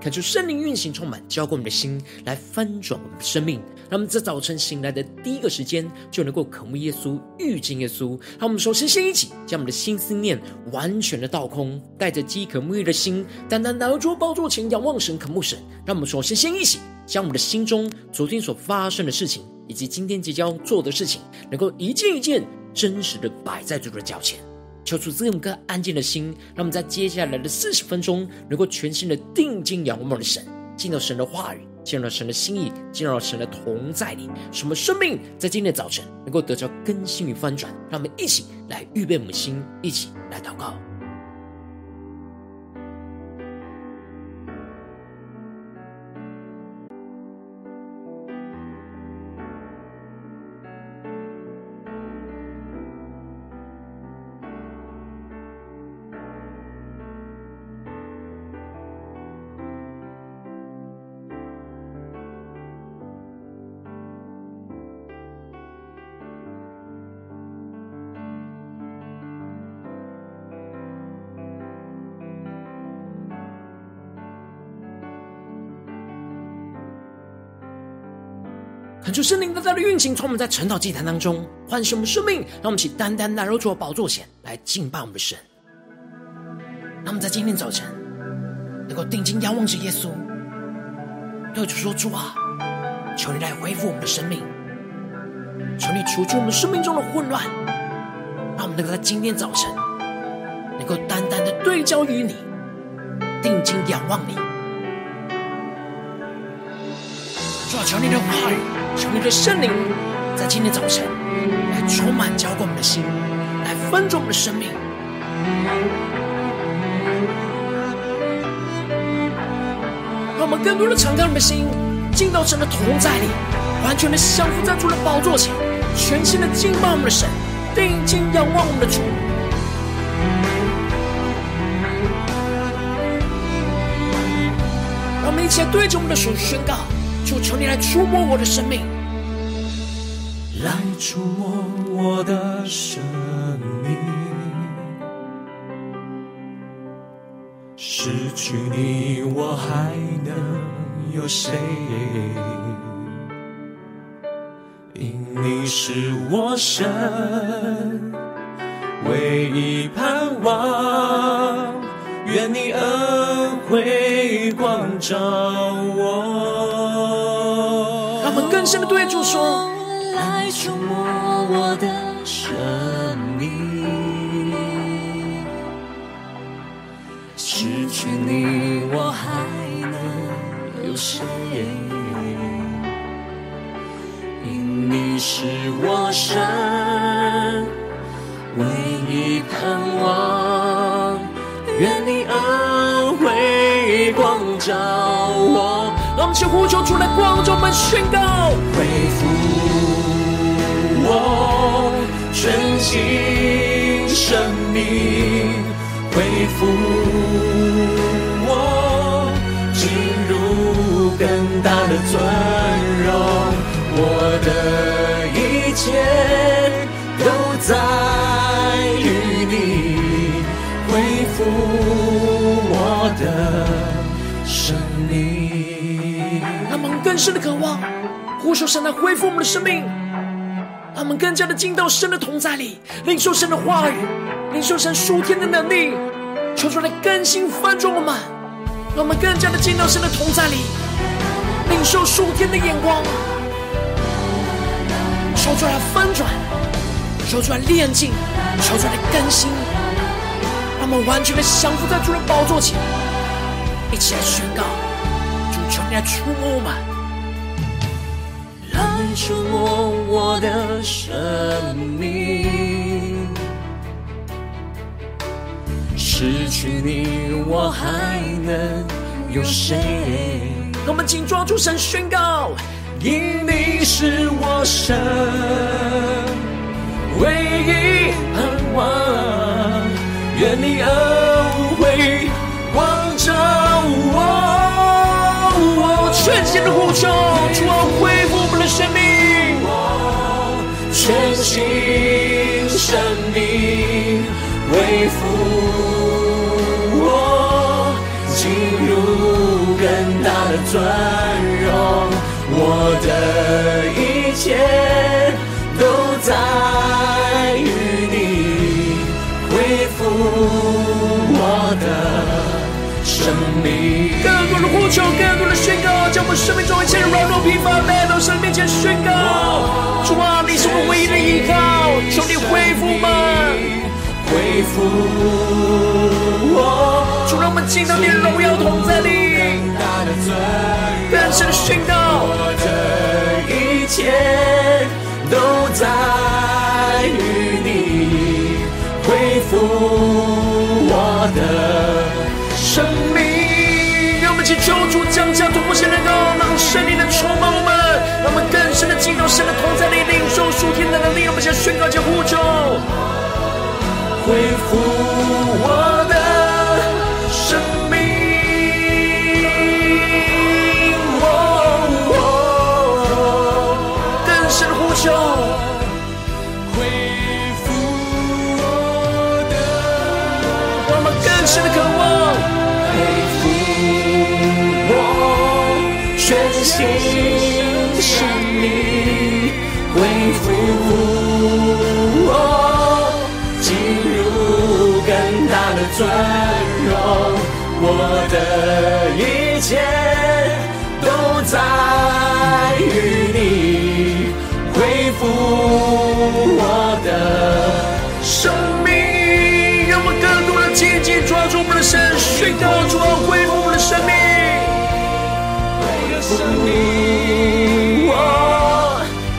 看出圣灵运行充满，浇灌我们的心，来翻转我们的生命。让我们在早晨醒来的第一个时间，就能够渴慕耶稣、遇见耶稣。让我们首先先一起将我们的心思念完全的倒空，带着饥渴沐浴的心，单单来到主宝座前仰望神、渴慕神。让我们首先先一起将我们的心中昨天所发生的事情，以及今天即将要做的事情，能够一件一件真实的摆在主的脚前。求出这么个安静的心，让我们在接下来的四十分钟，能够全心的定睛仰望我们的神，进到神的话语，进入到神的心意，进入到神的同在里，什么生命在今天的早晨能够得到更新与翻转。让我们一起来预备我们心，一起来祷告。恳求圣灵大大的运行，从我们在晨祷祭坛当中唤醒我们生命，让我们起单单来到主的宝座前来敬拜我们的神。让我们在今天早晨能够定睛仰望着耶稣，对主说：“主啊，求你来恢复我们的生命，求你除去我们生命中的混乱，让我们能够在今天早晨能够单单的对焦于你，定睛仰望你。主啊，求你的话语。”求你的圣灵在今天早晨来充满浇灌我们的心，来分盛我们的生命。让我们更多的敞开我们的心，进到神的同在里，完全的降服在主的宝座前，全心的敬拜我们的神，定睛仰望我们的主。让我们一起来对着我们的手宣告。主，求你来触摸我的生命，来触摸我的生命。失去你，我还能有谁？因你是我神唯一盼望，愿你恩惠光照我。更深的对主说：“来触摸我的生命，失去你我还能有谁？因你是我神唯一盼望，愿你恩惠光照我。”让我们先呼求出来，光中们宣告：恢复我纯净生命，恢复我进入更大的尊荣，我深的渴望，呼求神来恢复我们的生命，让我们更加的进到神的同在里，领受神的话语，领受神属天的能力，求出来更新翻转我们，让我们更加的进到神的同在里，领受属天的眼光，求出来翻转，求出来炼净，求出来更新，让我们完全的降服在主的宝座前，一起来宣告。主求你来触摸我们，触摸我的生命。失去你，我还能有谁？我们紧抓住神宣告，因你是我神唯一盼望，愿你恩惠光照我。求，主啊，恢复我们的生命，全新生命恢复我，进入更大的尊荣，我的一切都在于你，恢复我的生命。更多的呼求，更多的宣告，将我生命中一切软弱疲乏来到神面前宣告。依靠，求你恢复我们，恢复我。主，让我们进到你的荣耀同在里，更深的宣告，我的一切都在于你，恢复我的生命。让我们去求主降下突破性能够让圣灵的充满我们，让我们更深的进入神的同在里，宣告，就呼求，恢复。尊荣，我的一切都在于你，恢复我的生命。让我更多的紧紧抓住我们的神，宣告主啊，恢复我们的生命。生命，我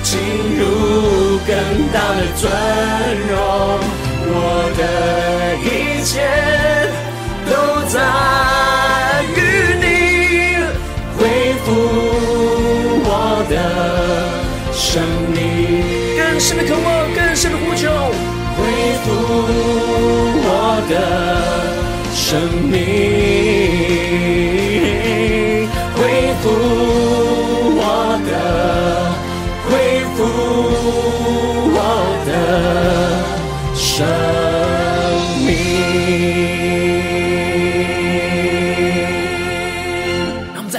进入更大的尊荣，我的一切都在于你，恢复我的生命。更深的渴望，更深的呼求，恢复我的生命。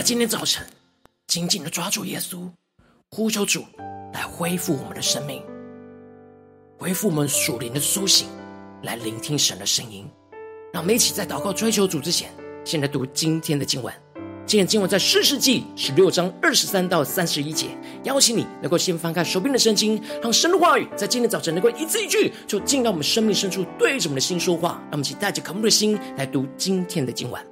今天早晨紧紧的抓住耶稣，呼求主来恢复我们的生命，恢复我们属灵的苏醒，来聆听神的声音。让我们一起在祷告追求主之前，先来读今天的经文。今天经文在士师记十六章二十三到三十一节，邀请你能够先翻开手边的圣经，让神的话语在今天早晨能够一字一句，就进到我们生命深处，对着我们的心说话。让我们一起带着渴慕的心来读今天的经文。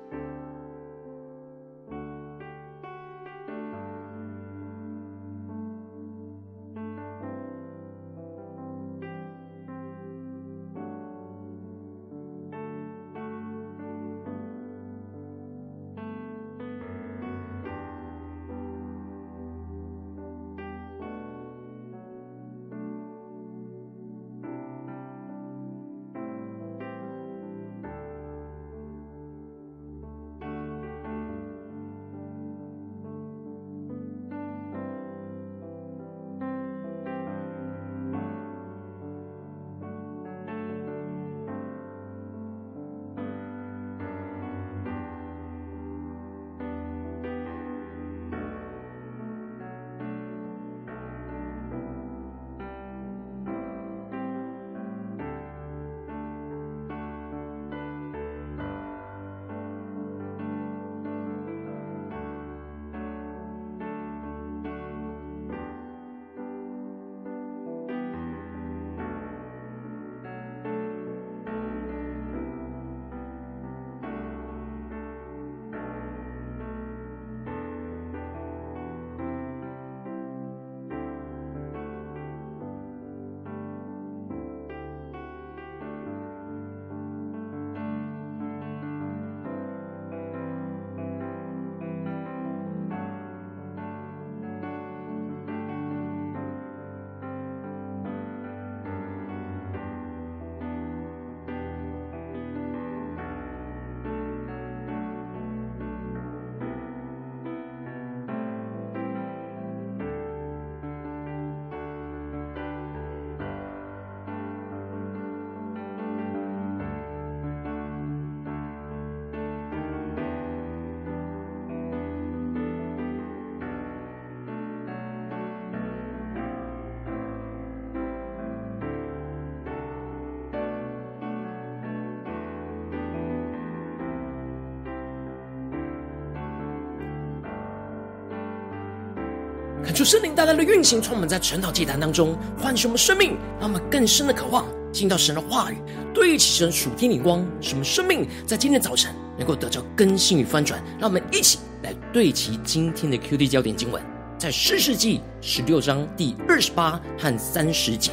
主圣灵大大的运行，充满在晨祷祭坛当中，唤醒我们生命，让我们更深的渴望进到神的话语，对齐神属天灵光，使我们生命在今天早晨能够得到更新与翻转。让我们一起来对齐今天的 QD 焦点经文，在诗世纪十六章第二十八和三十节，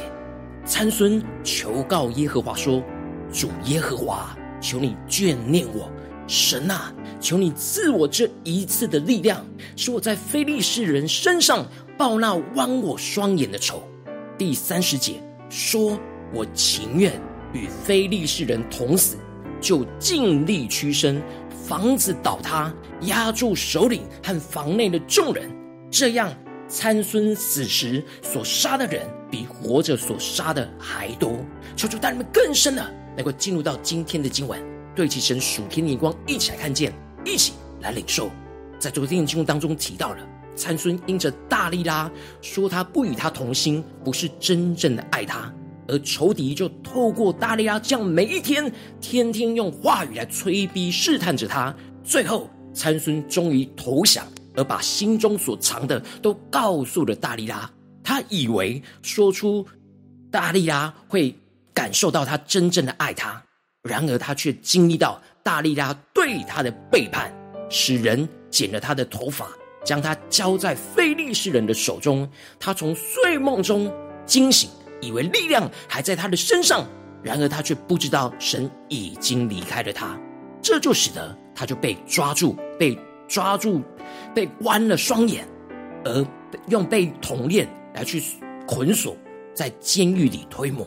参孙求告耶和华说：“主耶和华，求你眷念我。”神啊，求你赐我这一次的力量，使我在非利士人身上报那剜我双眼的仇。第三十节说：“我情愿与非利士人同死，就尽力屈身，房子倒塌，压住首领和房内的众人。这样，参孙死时所杀的人，比活着所杀的还多。”求主带你们更深的能够进入到今天的经文。对齐神属天的眼光，一起来看见，一起来领受。在昨天的经文当中提到了，参孙因着大力拉说他不与他同心，不是真正的爱他，而仇敌就透过大力拉这样每一天天天用话语来催逼试探着他。最后，参孙终于投降，而把心中所藏的都告诉了大力拉。他以为说出大力拉会感受到他真正的爱他。然而他却经历到大利拉对他的背叛，使人剪了他的头发，将他交在非利士人的手中。他从睡梦中惊醒，以为力量还在他的身上，然而他却不知道神已经离开了他。这就使得他就被抓住，被抓住，被关了双眼，而用被铜链来去捆锁，在监狱里推磨。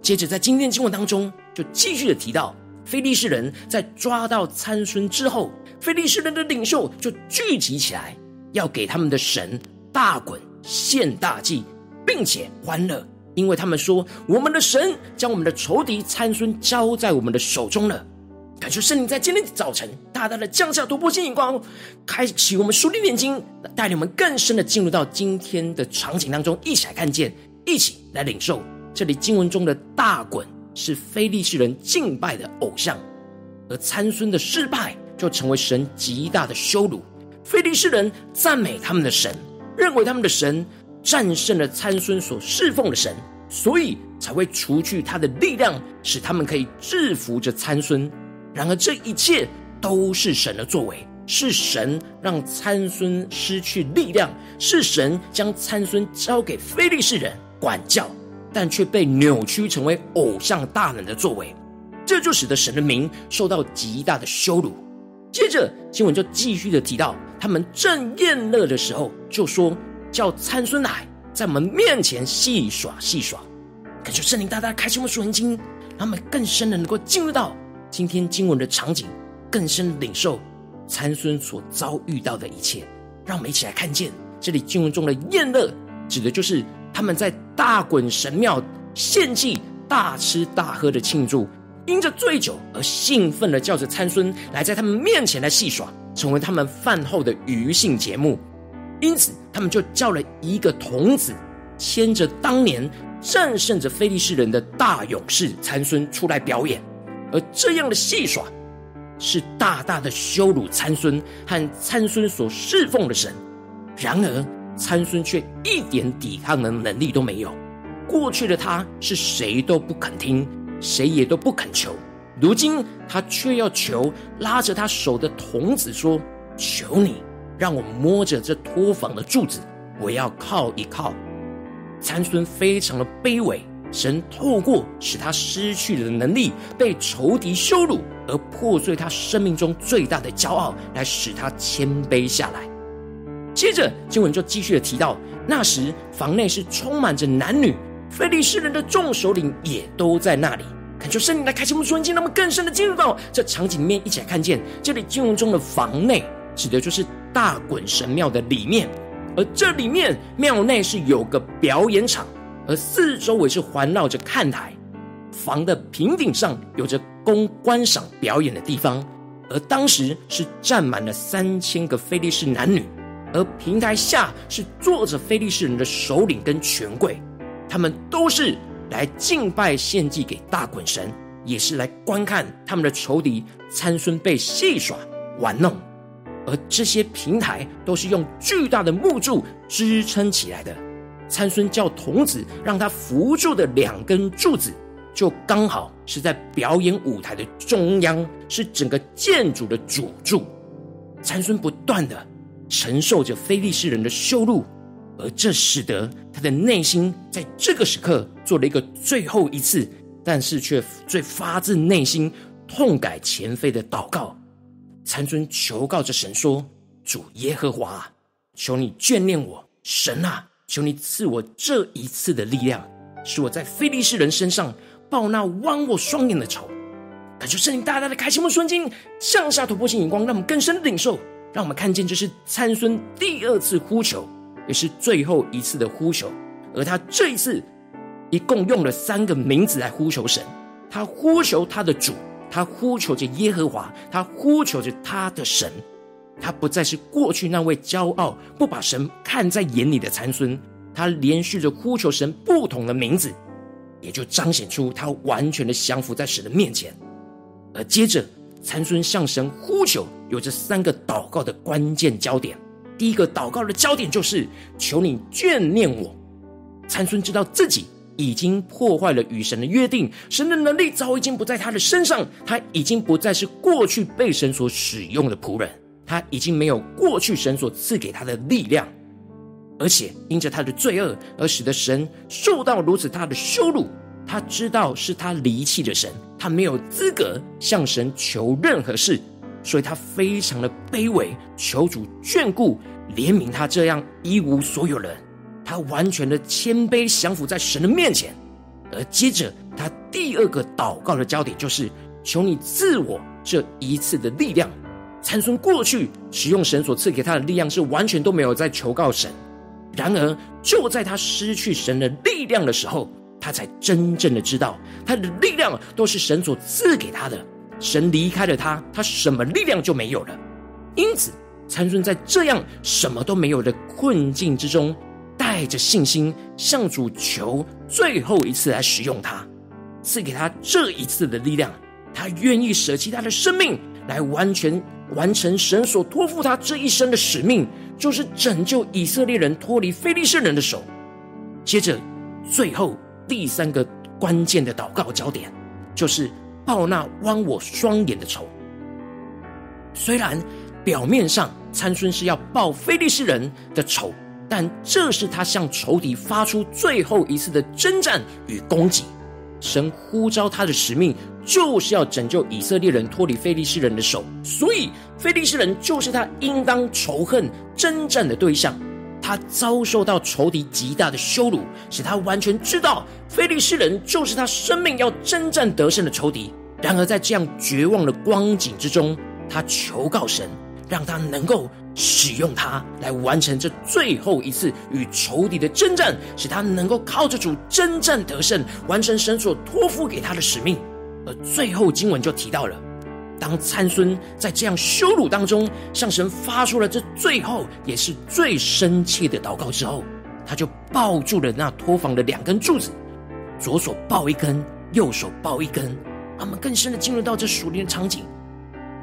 接着，在今天的经文当中，就继续的提到，非利士人在抓到参孙之后，非利士人的领袖就聚集起来，要给他们的神大滚献大祭，并且欢乐，因为他们说，我们的神将我们的仇敌参孙交在我们的手中了。感谢圣灵在今天早晨大大的降下突破性眼光，开启我们属灵眼睛，带领我们更深的进入到今天的场景当中，一起来看见，一起来领受。这里经文中的大衮是非利士人敬拜的偶像，而参孙的失败就成为神极大的羞辱。非利士人赞美他们的神，认为他们的神战胜了参孙所侍奉的神，所以才会除去他的力量，使他们可以制服着参孙。然而这一切都是神的作为，是神让参孙失去力量，是神将参孙交给非利士人管教。但却被扭曲成为偶像大能的作为，这就使得神的名受到极大的羞辱。接着经文就继续的提到，他们正宴乐的时候，就说叫参孙来，在我们面前戏耍戏耍。感谢圣灵大大开启我们属灵经，让我们更深的能够进入到今天经文的场景，更深领受参孙所遭遇到的一切。让我们一起来看见这里经文中的宴乐，指的就是。他们在大衮神庙献祭、大吃大喝的庆祝，因着醉酒而兴奋的叫着参孙来在他们面前来戏耍，成为他们饭后的娱乐节目。因此，他们就叫了一个童子，牵着当年战胜着非利士人的大勇士参孙出来表演。而这样的戏耍，是大大的羞辱参孙和参孙所侍奉的神。然而，参孙却一点抵抗的能力都没有，过去的他是谁都不肯听，谁也都不肯求。如今他却要求，拉着他手的童子说：“求你让我摸着这托房的柱子，我要靠一靠。”参孙非常的卑微，神透过使他失去了能力，被仇敌羞辱，而破碎他生命中最大的骄傲，来使他谦卑下来。接着经文就继续的提到，那时房内是充满着男女，非利士人的众首领也都在那里。恳求圣灵来开启我们属灵，让我们更深的进入到这场景里面，一起来看见这里经文中的房内，指的就是大衮神庙的里面，而这里面庙内是有个表演场，而四周围是环绕着看台，房的平顶上有着供观赏表演的地方，而当时是站满了三千个非利士男女。而平台下是坐着非利士人的首领跟权贵，他们都是来敬拜献祭给大衮神，也是来观看他们的仇敌参孙被戏耍玩弄。而这些平台都是用巨大的木柱支撑起来的。参孙叫童子让他扶住的两根柱子，就刚好是在表演舞台的中央，是整个建筑的主柱。参孙不断的承受着非利士人的羞辱，而这使得他的内心在这个时刻做了一个最后一次，但是却最发自内心痛改前非的祷告。参尊求告着神说：“主耶和华，求你眷恋我，神啊！”求你赐我这一次的力量，使我在非利士人身上报那剜我双眼的仇。感谢圣灵大大的开启我们瞬间向下突破性眼光，让我们更深的领受，让我们看见这是参孙第二次呼求，也是最后一次的呼求。而他这一次一共用了三个名字来呼求神，他呼求他的主，他呼求着耶和华，他呼求着他的神。他不再是过去那位骄傲、不把神看在眼里的参孙，他连续着呼求神不同的名字，也就彰显出他完全的降服在神的面前。而接着，参孙向神呼求，有这三个祷告的关键焦点。第一个祷告的焦点就是求你眷念我。参孙知道自己已经破坏了与神的约定，神的能力早已经不在他的身上，他已经不再是过去被神所使用的仆人。他已经没有过去神所赐给他的力量，而且因着他的罪恶而使得神受到如此大的羞辱。他知道是他离弃了神，他没有资格向神求任何事，所以他非常的卑微，求主眷顾怜悯他这样一无所有人。他完全的谦卑降服在神的面前，而接着他第二个祷告的焦点就是求你赐我这一次的力量。参孙过去使用神所赐给他的力量，是完全都没有在求告神。然而，就在他失去神的力量的时候，他才真正的知道，他的力量都是神所赐给他的。神离开了他，他什么力量就没有了。因此，参孙在这样什么都没有的困境之中，带着信心向主求最后一次来使用他，赐给他这一次的力量。他愿意舍弃他的生命，来完全。完成神所托付他这一生的使命，就是拯救以色列人脱离非利士人的手。接着，最后第三个关键的祷告焦点，就是报那剜我双眼的仇。虽然表面上参孙是要报非利士人的仇，但这是他向仇敌发出最后一次的征战与攻击。神呼召他的使命，就是要拯救以色列人脱离非利士人的手，所以非利士人就是他应当仇恨征战的对象。他遭受到仇敌极大的羞辱，使他完全知道菲利士人就是他生命要征战得胜的仇敌。然而在这样绝望的光景之中，他求告神，让他能够。使用他来完成这最后一次与仇敌的征战，使他能够靠着主征战得胜，完成神所托付给他的使命。而最后经文就提到了，当参孙在这样羞辱当中向神发出了这最后也是最深切的祷告之后，他就抱住了那托房的两根柱子，左手抱一根，右手抱一根。他们更深的进入到这属灵的场景，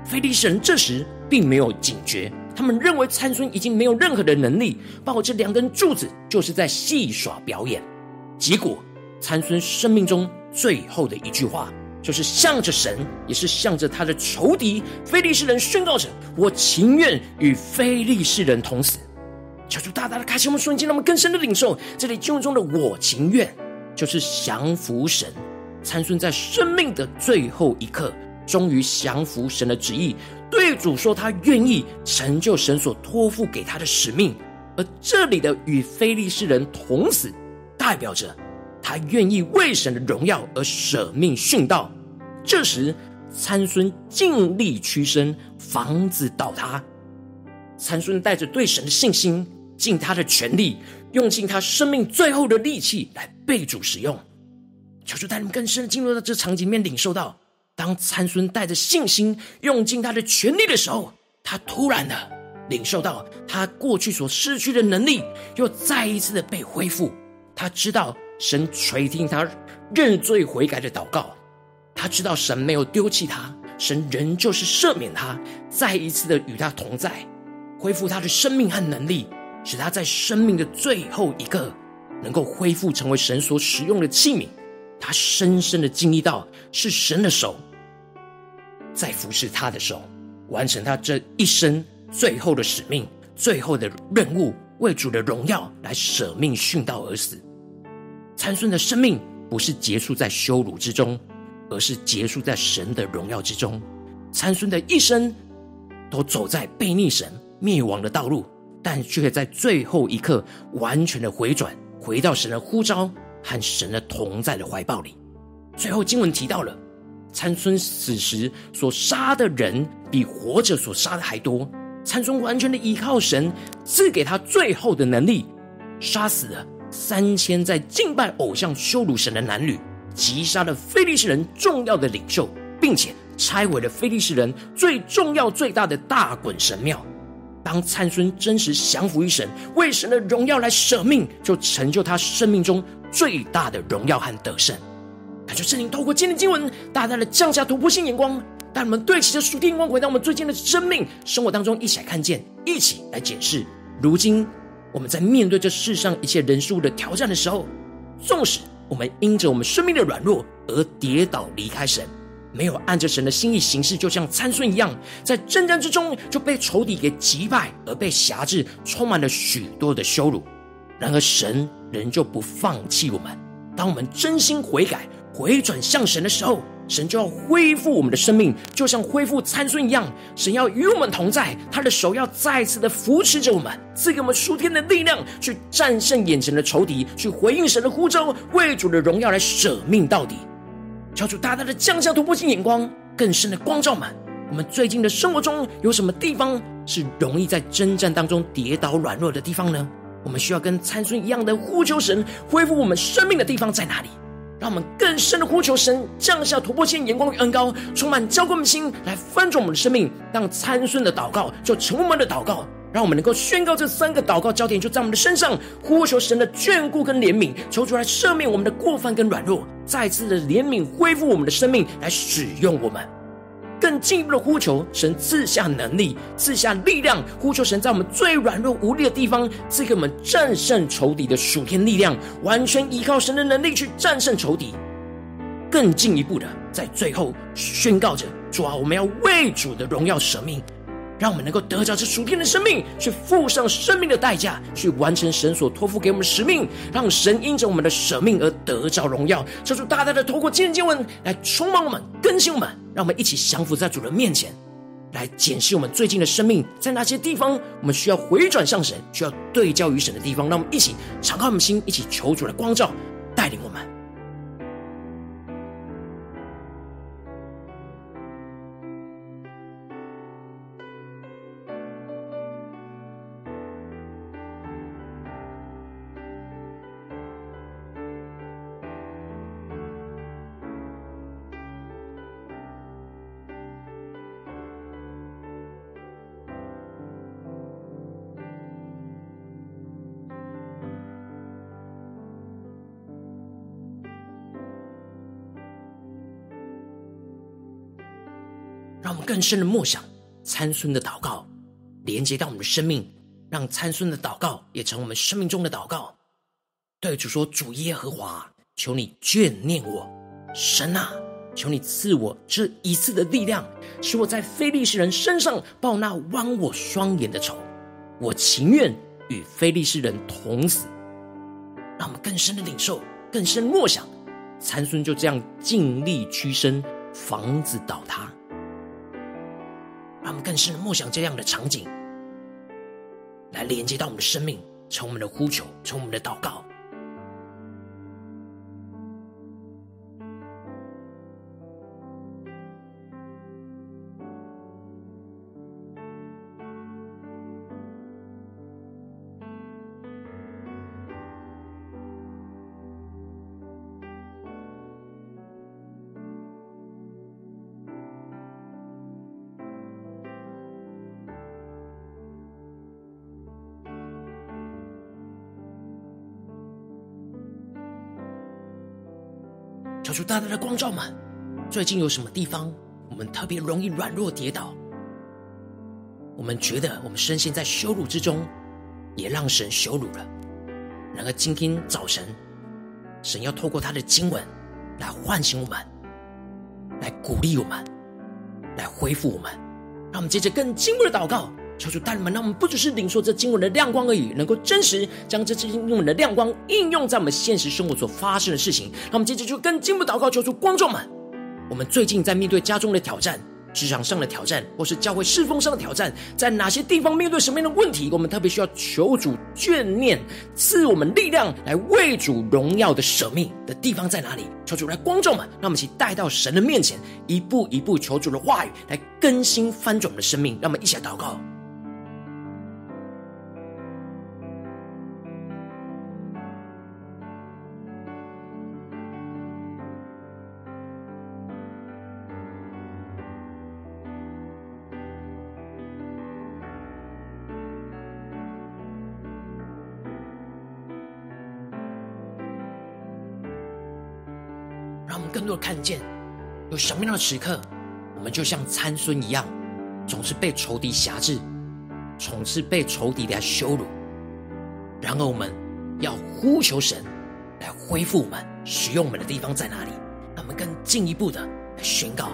菲利士人这时并没有警觉。他们认为参孙已经没有任何的能力，抱这两根柱子就是在戏耍表演。结果，参孙生命中最后的一句话，就是向着神，也是向着他的仇敌非利士人宣告着：“我情愿与非利士人同死。”求主大大的开启我们瞬间，让我们更深的领受这里经文中的“我情愿”，就是降服神。参孙在生命。的最后一刻，终于降服神的旨意。对主说，他愿意成就神所托付给他的使命，而这里的与非利士人同死，代表着他愿意为神的荣耀而舍命殉道。这时，参孙尽力屈身，房子倒塌。参孙带着对神的信心，尽他的全力，用尽他生命最后的力气来被主使用。求主带你们更深的进入到这场景面，领受到。当参孙带着信心用尽他的全力的时候，他突然的领受到他过去所失去的能力又再一次的被恢复。他知道神垂听他认罪悔改的祷告，他知道神没有丢弃他，神仍旧是赦免他，再一次的与他同在。恢复他的生命和能力，使他在生命的最后一刻能够恢复成为神所使用的器皿。他深深的经历到，是神的手在服侍他的手，完成他这一生最后的使命、最后的任务，为主的荣耀来舍命殉道而死。参孙的生命不是结束在羞辱之中，而是结束在神的荣耀之中。参孙的一生都走在悖逆神、灭亡的道路，但却在最后一刻完全的回转，回到神的呼召。和神的同在的怀抱里。最后经文提到了参孙死时所杀的人比活着所杀的还多。参孙完全的依靠神赐给他最后的能力，杀死了三千在敬拜偶像、羞辱神的男女，击杀了非利士人重要的领袖，并且拆毁了非利士人最重要最大的大衮神庙。当参孙真实降服于神，为神的荣耀来舍命，就成就他生命中最大的荣耀和得胜。感谢圣灵透过今天的经文，大大的降下突破性眼光，带我们对齐着属天光，回到我们最近的生命生活当中，一起来看见，一起来解释。如今我们在面对这世上一切人数的挑战的时候，纵使我们因着我们生命的软弱而跌倒离开神。没有按着神的心意行事，就像参孙一样，在征战之中就被仇敌给击败，而被辖制，充满了许多的羞辱。然而神仍旧不放弃我们。当我们真心悔改、回转向神的时候，神就要恢复我们的生命，就像恢复参孙一样。神要与我们同在，他的手要再次的扶持着我们，赐给我们属天的力量，去战胜眼前的仇敌，去回应神的呼召，为主的荣耀来舍命到底。求主大大的降下突破性眼光，更深的光照们。我们最近的生活中有什么地方是容易在征战当中跌倒软弱的地方呢？我们需要跟参孙一样的呼求神恢复我们生命的地方在哪里？让我们更深的呼求神降下突破性眼光与恩高，充满浇灌的心来翻转我们的生命。让参孙的祷告就成为我们的祷告。让我们能够宣告这三个祷告焦点就在我们的身上，呼求神的眷顾跟怜悯，求主来赦免我们的过犯跟软弱，再次的怜悯恢复我们的生命，来使用我们。更进一步的呼求神赐下能力，赐下力量，呼求神在我们最软弱无力的地方赐给我们战胜仇敌的属天力量，完全依靠神的能力去战胜仇敌。更进一步的在最后宣告着：主啊，我们要为主的荣耀舍命。让我们能够得着这属天的生命，去付上生命的代价，去完成神所托付给我们的使命，让神因着我们的舍命而得着荣耀。求主大大的透过今天经文来充满我们、更新我们，让我们一起降服在主的面前，来检视我们最近的生命，在哪些地方我们需要回转向神，需要对焦于神的地方。让我们一起敞开我们心，一起求主的光照带领我们。更深的默想参孙的祷告，连接到我们的生命，让参孙的祷告也成我们生命中的祷告。对主说：“主耶和华，求你眷念我，神啊，求你赐我这一次的力量，使我在非利士人身上报那剜我双眼的仇。我情愿与非利士人同死。”让我们更深的领受，更深默想，参孙就这样尽力屈身，房子倒塌。他们更是梦想这样的场景，来连接到我们的生命，从我们的呼求，从我们的祷告。主大大的光照们，最近有什么地方我们特别容易软弱跌倒？我们觉得我们深陷在羞辱之中，也让神羞辱了。然而今天早晨，神要透过他的经文来唤醒我们，来鼓励我们，来恢复我们。让我们接着更进一步的祷告，求主带领们，让我们不只是领受这经文的亮光而已，能够真实将这经文的亮光应用在我们现实生活所发生的事情。那我们接着就更进一步祷告，求主光照们。我们最近在面对家中的挑战。职场上的挑战，或是教会侍奉上的挑战，在哪些地方面对什么样的问题，我们特别需要求主眷念，赐我们力量来为主荣耀的舍命的地方在哪里？求主来光照们，让我们一起带到神的面前，一步一步求主的话语来更新翻转我们的生命。让我们一起来祷告。更多的看见，有什么样的时刻，我们就像参孙一样，总是被仇敌辖制，总是被仇敌来羞辱。然而，我们要呼求神来恢复我们、使用我们的地方在哪里？让我们更进一步的来宣告。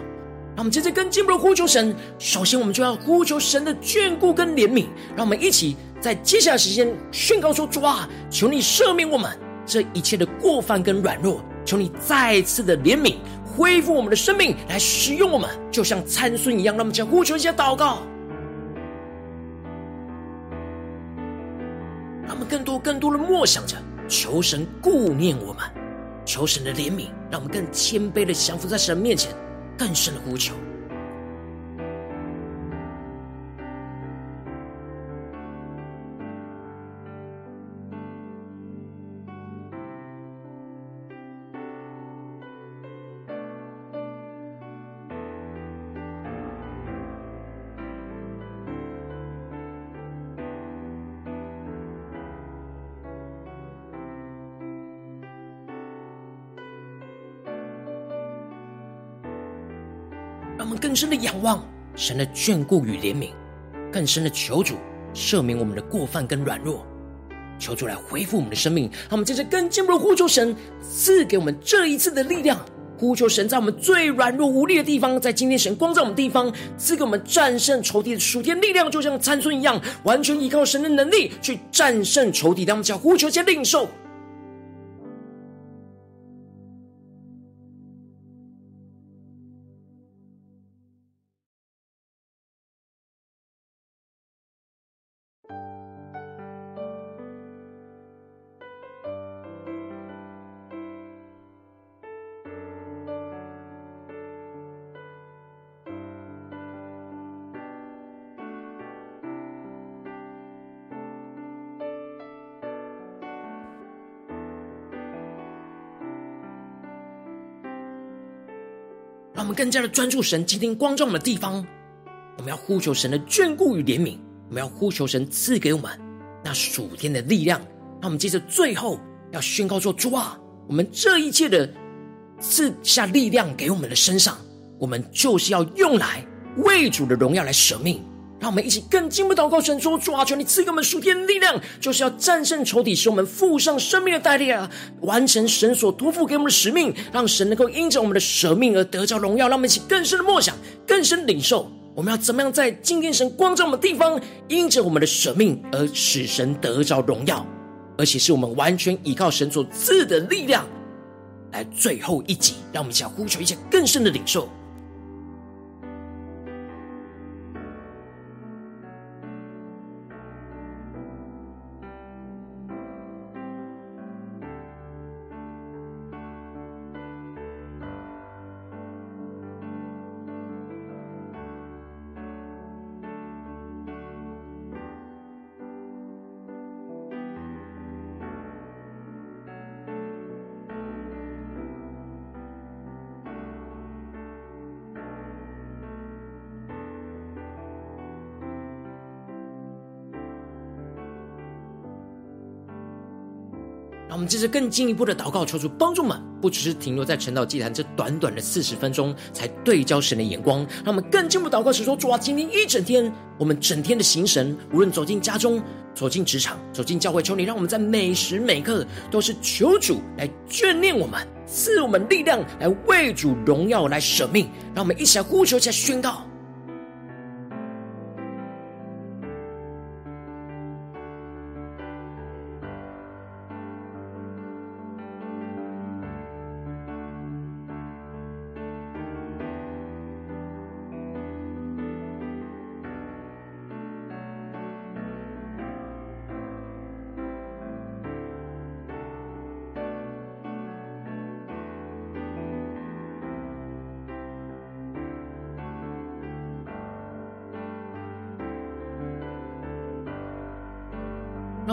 让我们接着更进一步的呼求神。首先，我们就要呼求神的眷顾跟怜悯。让我们一起在接下来时间宣告说：主啊，求你赦免我们这一切的过犯跟软弱。求你再次的怜悯，恢复我们的生命，来使用我们，就像参孙一样。让我们将呼求一些祷告，让我们更多更多的默想着，求神顾念我们，求神的怜悯，让我们更谦卑的降服在神面前，更深的呼求。让我们更深的仰望神的眷顾与怜悯，更深的求主赦免我们的过犯跟软弱，求主来恢复我们的生命。让我们接着更进一步的呼求神赐给我们这一次的力量，呼求神在我们最软弱无力的地方，在今天神光照我们地方赐给我们战胜仇敌的属天力量，就像参孙一样，完全依靠神的能力去战胜仇敌。让我们叫呼求加领受。更加的专注神今天光照我们的地方，我们要呼求神的眷顾与怜悯，我们要呼求神赐给我们那属天的力量。那我们接着最后要宣告说：主啊，我们这一切的赐下力量给我们的身上，我们就是要用来为主的荣耀来舍命。让我们一起更进一步祷告神说：主啊，求你赐给我们属天的力量，就是要战胜仇敌，使我们付上生命的代价，完成神所托付给我们的使命，让神能够因着我们的舍命而得着荣耀。让我们一起更深的默想，更深的领受，我们要怎么样在今天神光照我们的地方，因着我们的舍命而使神得着荣耀，而且是我们完全依靠神所赐的力量。来，最后一集，让我们一起呼求一些更深的领受。着更进一步的祷告，求主帮助我们，不只是停留在晨祷祭坛这短短的四十分钟，才对焦神的眼光。让我们更进一步祷告，是说主啊，今天一整天，我们整天的行神，无论走进家中、走进职场、走进教会，求你让我们在每时每刻都是求主来眷念我们，赐我们力量，来为主荣耀，来舍命。让我们一起来呼求，一起宣告。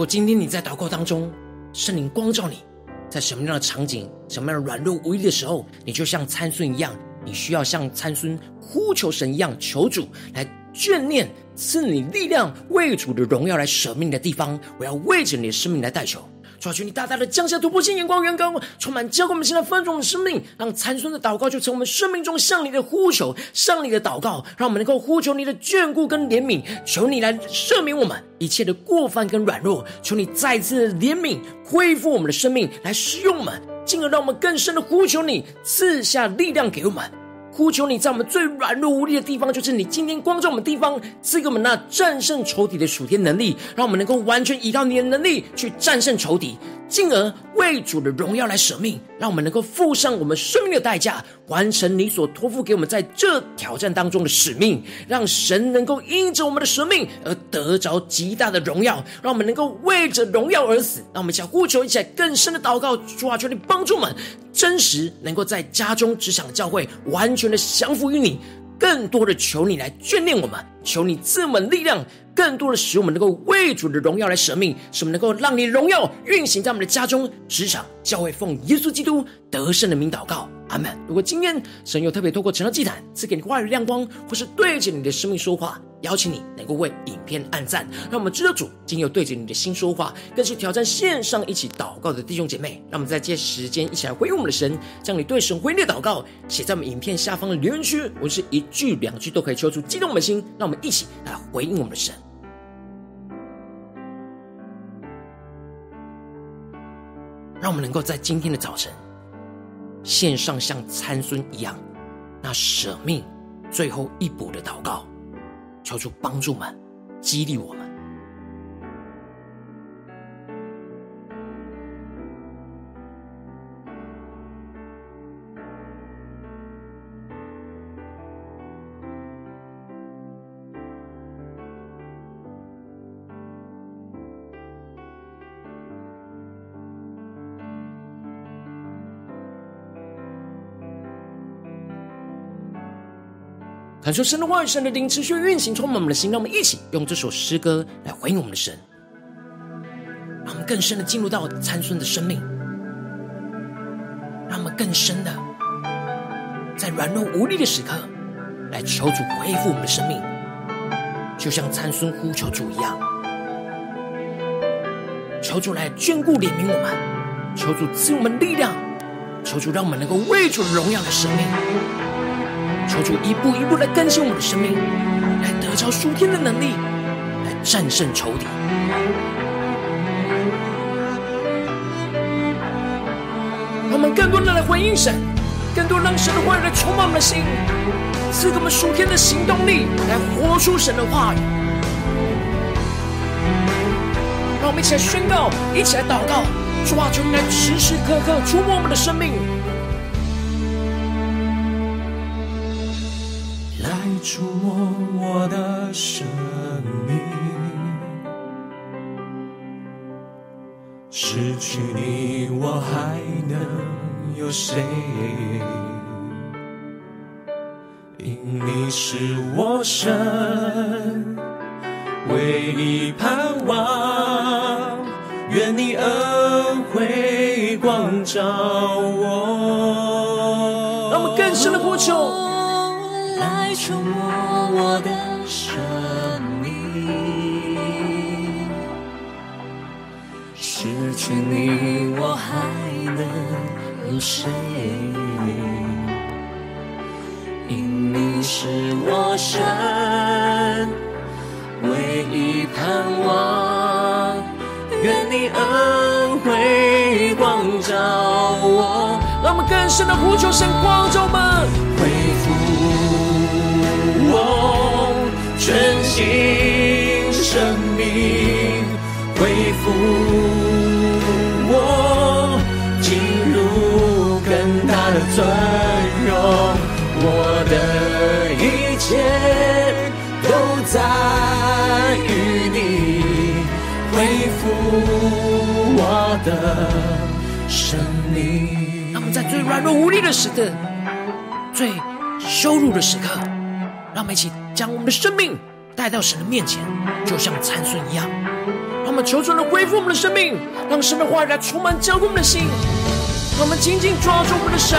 如果今天你在祷告当中，圣灵光照你，在什么样的场景、什么样的软弱无力的时候，你就像参孙一样，你需要像参孙呼求神一样，求主来眷念，赐你力量，为主的荣耀来舍命的地方，我要为着你的生命来代求。抓住，你大大的降下突破性眼光，远高，充满浇灌我们现在丰盛的生命，让残存的祷告就成我们生命中向你的呼求，向你的祷告，让我们能够呼求你的眷顾跟怜悯，求你来赦免我们一切的过犯跟软弱，求你再次怜悯恢复我们的生命，来使用我们，进而让我们更深的呼求你赐下力量给我们。呼求你在我们最软弱无力的地方，就是你今天光照我们地方，赐给我们那战胜仇敌的属天能力，让我们能够完全依靠你的能力去战胜仇敌，进而为主的荣耀来舍命，让我们能够付上我们生命的代价，完成你所托付给我们在这挑战当中的使命，让神能够因着我们的舍命而得着极大的荣耀，让我们能够为着荣耀而死。让我们一起呼求，一起来更深的祷告，主啊，求你帮助我们，真实能够在家中、职场、教会完全的降服于你，更多的求你来眷恋我们，求你赐我们力量，更多的使我们能够为主的荣耀来舍命，使我们能够让你荣耀运行在我们的家中、职场、教会，奉耶稣基督得胜的名祷告。阿门。如果今天神又特别透过成了祭坛赐给你话语亮光，或是对着你的生命说话，邀请你能够为影片按赞，让我们知道主今天有对着你的心说话，更是挑战线上一起祷告的弟兄姐妹。让我们在这时间一起来回应我们的神，将你对神回应的祷告写在我们影片下方的留言区，我是一句两句都可以抽出激动我们的心。让我们一起来回应我们的神，让我们能够在今天的早晨。献上像参孙一样，那舍命最后一搏的祷告，求主帮助们，激励我们。感受神的话语，神的灵持续运行，充满我们的心。让我们一起用这首诗歌来回应我们的神，让我们更深的进入到参孙的生命，让我们更深的在软弱无力的时刻来求主恢复我们的生命，就像参孙呼求主一样，求主来眷顾怜悯我们，求主赐我们力量，求主让我们能够为主荣耀的生命。求主一步一步来更新我们的生命，来得着属天的能力，来战胜仇敌。让我们更多的来回应神，更多让神的话语来充满我们的心，赐给我们属天的行动力，来活出神的话语。让我们一起来宣告，一起来祷告，主啊，求你来时时刻刻触摸我们的生命，触摸我的生命。失去你，我还能有谁？因你是我生唯一盼望，愿你恩惠光照我。让我们更深的呼求，的呼求神光照软弱无力的时刻，最羞辱的时刻，让我们一起将我们的生命带到神的面前，就像参孙一样。让我们求主来恢复我们的生命，让神的话语来充满浇灌我们的心。让我们紧紧抓住我们的神。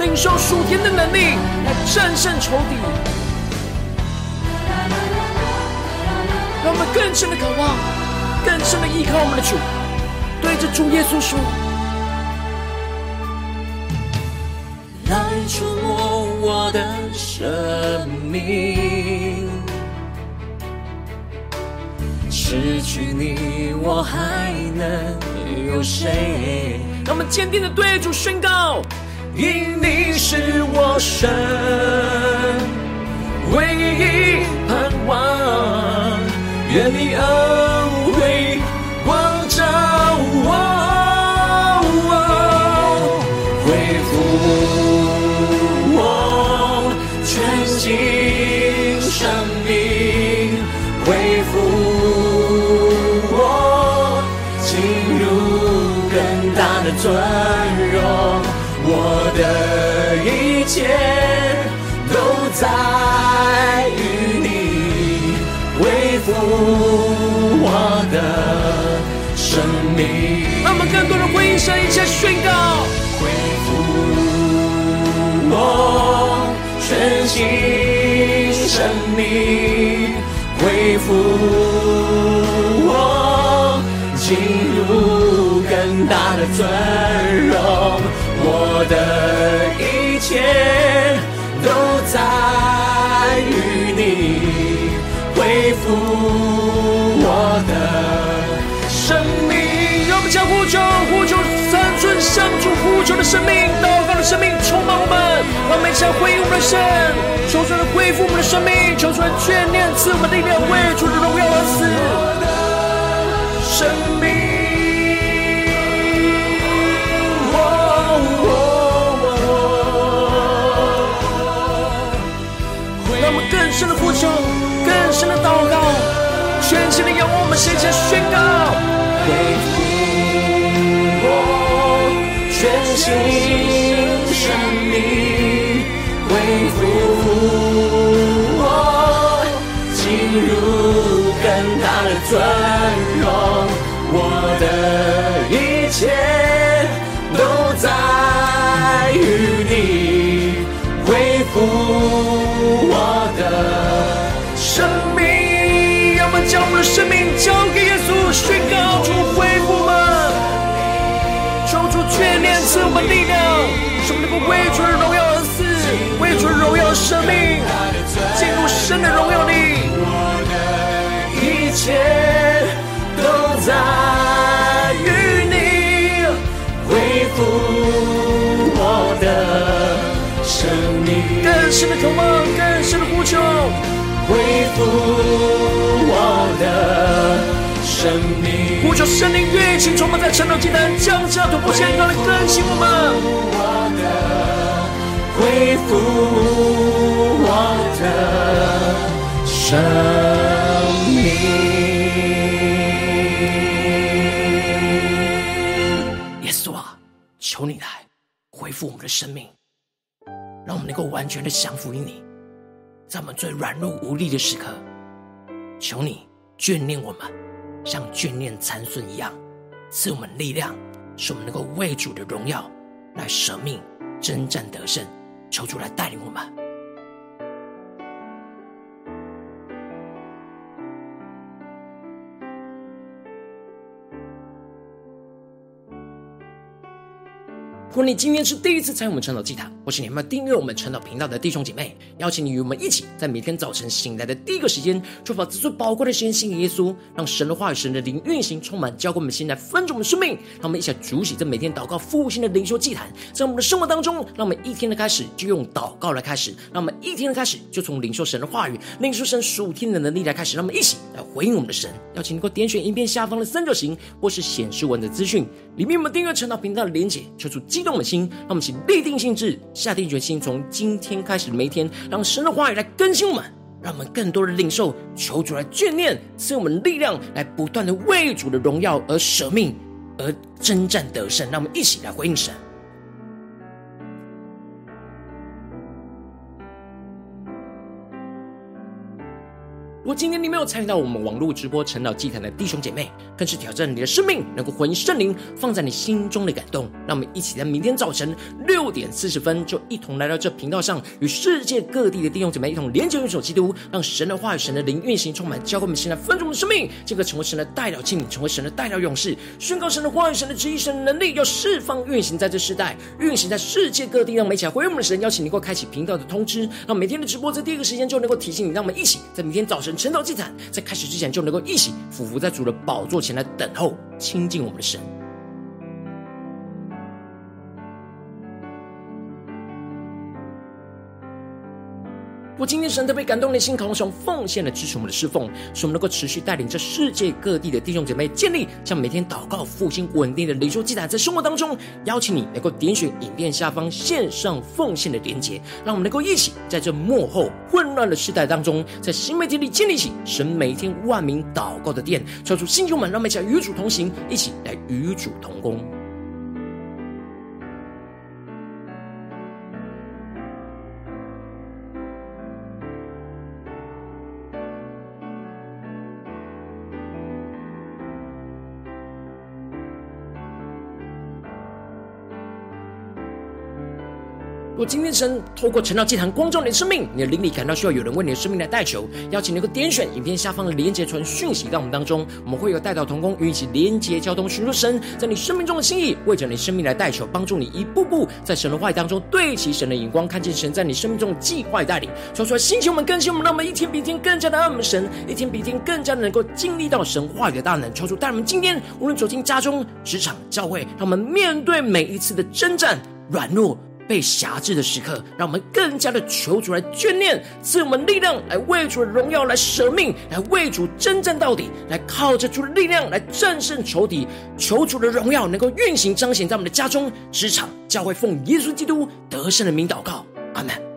领受属天的能力来战胜仇敌，让我们更深的渴望，更深的依靠我们的主，对着主耶稣说：“触摸我的生命，失去你，我还能有谁？”让我们坚定的对主宣告。因你是我生唯一盼望，愿你恩一起宣告：恢复我全新生命，恢复我进入更大的尊荣。我的一切都在于你，恢复三尊上主呼求的生命，祷告的生命充满我们。让我们一起来回应我们的神，求主来恢复我们的生命，求主来眷念赐我们力量，为主的荣耀而死。生命。更深的呼求，更深的祷告，全心的仰望，我们先前宣告，全新生命，恢复我进入更大的尊荣，我的一切都在于你，恢复我的生命，要么。将我们的生命交给耶稣，宣告力量，使我们能够为主荣耀而死，为主荣耀生命，进入神的荣耀里。我的一切都在于你，恢复我的生命。更深的渴望，更深的呼求，恢复我的。生命。呼求圣灵运行，充满在晨祷祭坛，降下突破线，高来更新我们。恢复我的生命。耶稣啊，求你来恢复我们的生命。让我们能够完全的降服于你，在我们最软弱无力的时刻，求你眷念我们，像眷恋残损一样，赐我们力量，使我们能够为主的荣耀来舍命、征战得胜。求主来带领我们。如果你今天是第一次参与我们晨祷祭坛，或是你们订阅我们晨祷频道的弟兄姐妹，邀请你与我们一起，在每天早晨醒来的第一个时间，就把这最宝贵的时间献给耶稣，让神的话语、神的灵运行，充满，浇灌我们心来分盛我们生命。让我们一起来主起这每天祷告复兴的灵修祭坛，在我们的生活当中，让我们一天的开始就用祷告来开始，让我们一天的开始就从领受神的话语、领受神属天的能力来开始，让我们一起来回应我们的神。邀请你给我点选影片下方的三角形，或是显示文的资讯，里面我们订阅晨祷频道的连结，求主激动我们心，让我们一起立定性质，下定决心，从今天开始的每一天，让神的话语来更新我们，让我们更多的领受，求主来眷念，赐我们力量，来不断的为主的荣耀而舍命，而征战得胜。让我们一起来回应神。如果今天你没有参与到我们网络直播晨祷祭坛的弟兄姐妹，更是挑战你的生命，能够回应圣灵放在你心中的感动。让我们一起在明天早晨六点四十分，就一同来到这频道上，与世界各地的弟兄姐妹一同连接、运手基督，让神的话语、神的灵运行，充满，浇灌我们现在分盛的生命，这个成为神的代表器皿，成为神的代表勇士，宣告神的话语、神的旨意、神的能力，要释放运行在这世代，运行在世界各地。让我们一起来回应我们的神，邀请你能够开启频道的通知，让每天的直播在第一个时间就能够提醒你。让我们一起在明天早晨。晨祷祭坛在开始之前，就能够一起俯伏在主的宝座前来等候亲近我们的神。我今天神特别感动的心，渴望奉献来支持我们的侍奉，使我们能够持续带领这世界各地的弟兄姐妹建立像每天祷告复兴稳定的灵修祭坛，在生活当中邀请你能够点选影片下方线上奉献的连结，让我们能够一起在这幕后混乱的时代当中，在新媒体里建立起神每天万名祷告的殿，传出弟兄们，让我们一起来与主同行，一起来与主同工。如果今天神透过晨祷祭坛光照你的生命，你的灵里感到需要有人为你的生命来代求，邀请你能够点选影片下方的连结传讯息到我们当中，我们会有代祷同工与一起连结交通，寻求神在你生命中的心意，为着你生命来代求，帮助你一步步在神的话语当中对齐神的眼光，看见神在你生命中的计划带领，说出来心情我们更新我们，让我们一天比一天更加的爱我们神，一天比一天更加的能够经历到神话语的大能，求主带我们今天无论走进家中、职场、教会，让我们面对每一次的征战、软弱。被辖制的时刻，让我们更加的求主来眷念，赐我们力量，来为主的荣耀来舍命，来为主征战到底，来靠着主的力量来战胜仇敌。求主的荣耀能够运行彰显在我们的家中、职场、教会，奉耶稣基督得胜的名祷告，阿门。